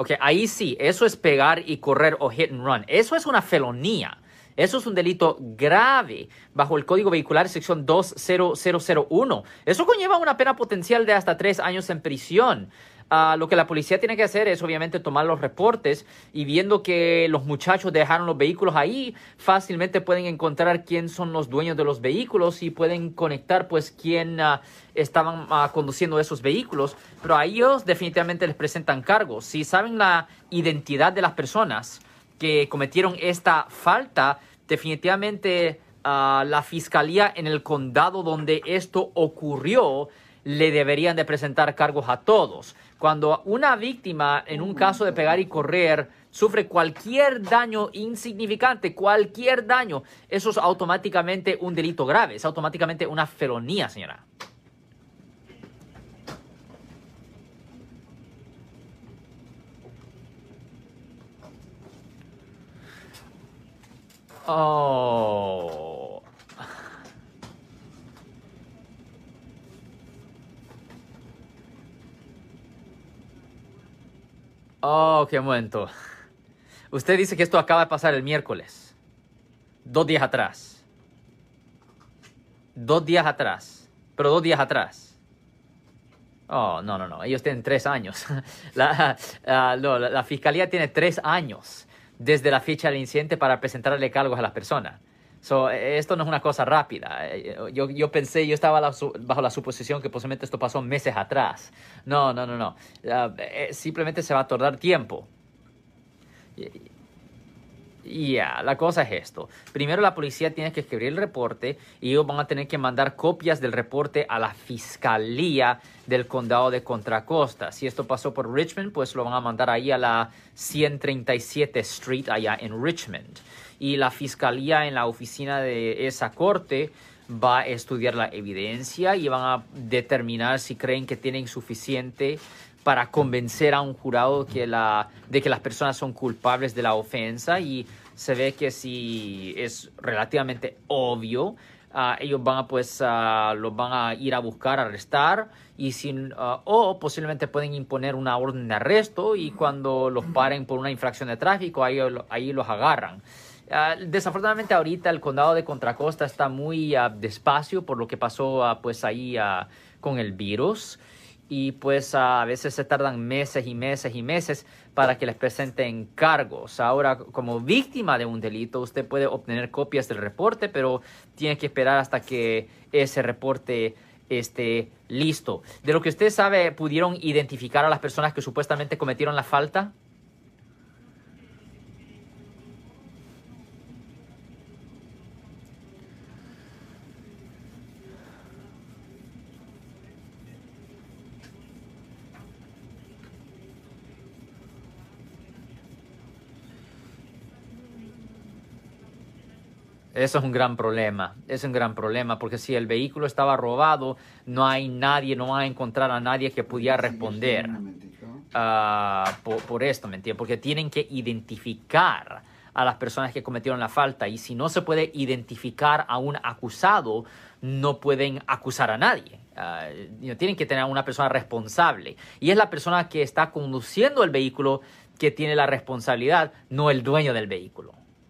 Ok, ahí sí, eso es pegar y correr o hit and run. Eso es una felonía. Eso es un delito grave bajo el Código Vehicular sección 20001. Eso conlleva una pena potencial de hasta tres años en prisión. Ah, lo que la policía tiene que hacer es obviamente tomar los reportes y viendo que los muchachos dejaron los vehículos ahí, fácilmente pueden encontrar quién son los dueños de los vehículos y pueden conectar pues quién ah, estaban ah, conduciendo esos vehículos. Pero a ellos definitivamente les presentan cargos. Si saben la identidad de las personas que cometieron esta falta, definitivamente la fiscalía en el condado donde esto ocurrió le deberían de presentar cargos a todos. Cuando una víctima en un caso de pegar y correr sufre cualquier daño insignificante, cualquier daño, eso es automáticamente un delito grave, es automáticamente una felonía, señora. Oh. Oh, qué momento. Usted dice que esto acaba de pasar el miércoles. Dos días atrás. Dos días atrás. Pero dos días atrás. Oh, no, no, no. Ellos tienen tres años. La, ah, la, fiscalía tiene tres años desde la fecha del incidente para presentarle cargos a las personas. So, esto no es una cosa rápida. Yo, yo pensé, yo estaba bajo la suposición que posiblemente esto pasó meses atrás. No, no, no, no. Eh, simplemente se va a tardar tiempo. Ya, la cosa es esto. Primero la policía tiene que escribir el reporte y ellos van a tener que mandar copias del reporte a la fiscalía del condado de Contra Costa. Si esto pasó por Richmond, pues lo van a mandar ahí a la 137 Street allá en Richmond y la fiscalía en la oficina de esa corte va a estudiar la evidencia y van a determinar si creen que tienen suficiente para convencer a un jurado que la, de que las personas son culpables de la ofensa y se ve que si es relativamente obvio, uh, ellos van a pues uh, los van a ir a buscar, arrestar y sin, uh, o posiblemente pueden imponer una orden de arresto y cuando los paren por una infracción de tráfico ahí, ahí los agarran. Ah, desafortunadamente ahorita el condado de Contracosta está muy despacio por lo que pasó pues ahí con el virus y pues a veces se tardan meses y meses y meses para que les presenten cargos. Ahora, como víctima de un delito, usted puede obtener copias del reporte, pero tiene que esperar hasta que ese reporte esté listo. De lo que usted sabe, ¿pudieron identificar a las personas que supuestamente cometieron la falta? Eso es un gran problema, es un gran problema, porque si el vehículo estaba robado, no hay nadie, no va a encontrar a nadie que pudiera responder uh, por, por, esto, ¿me entiendes? Porque tienen que identificar a las personas que cometieron la falta y si no se puede identificar a un acusado, no pueden acusar a nadie. Uh, tienen que tener a una persona responsable y es la persona que está conduciendo el vehículo que tiene la responsabilidad, no el dueño del vehículo.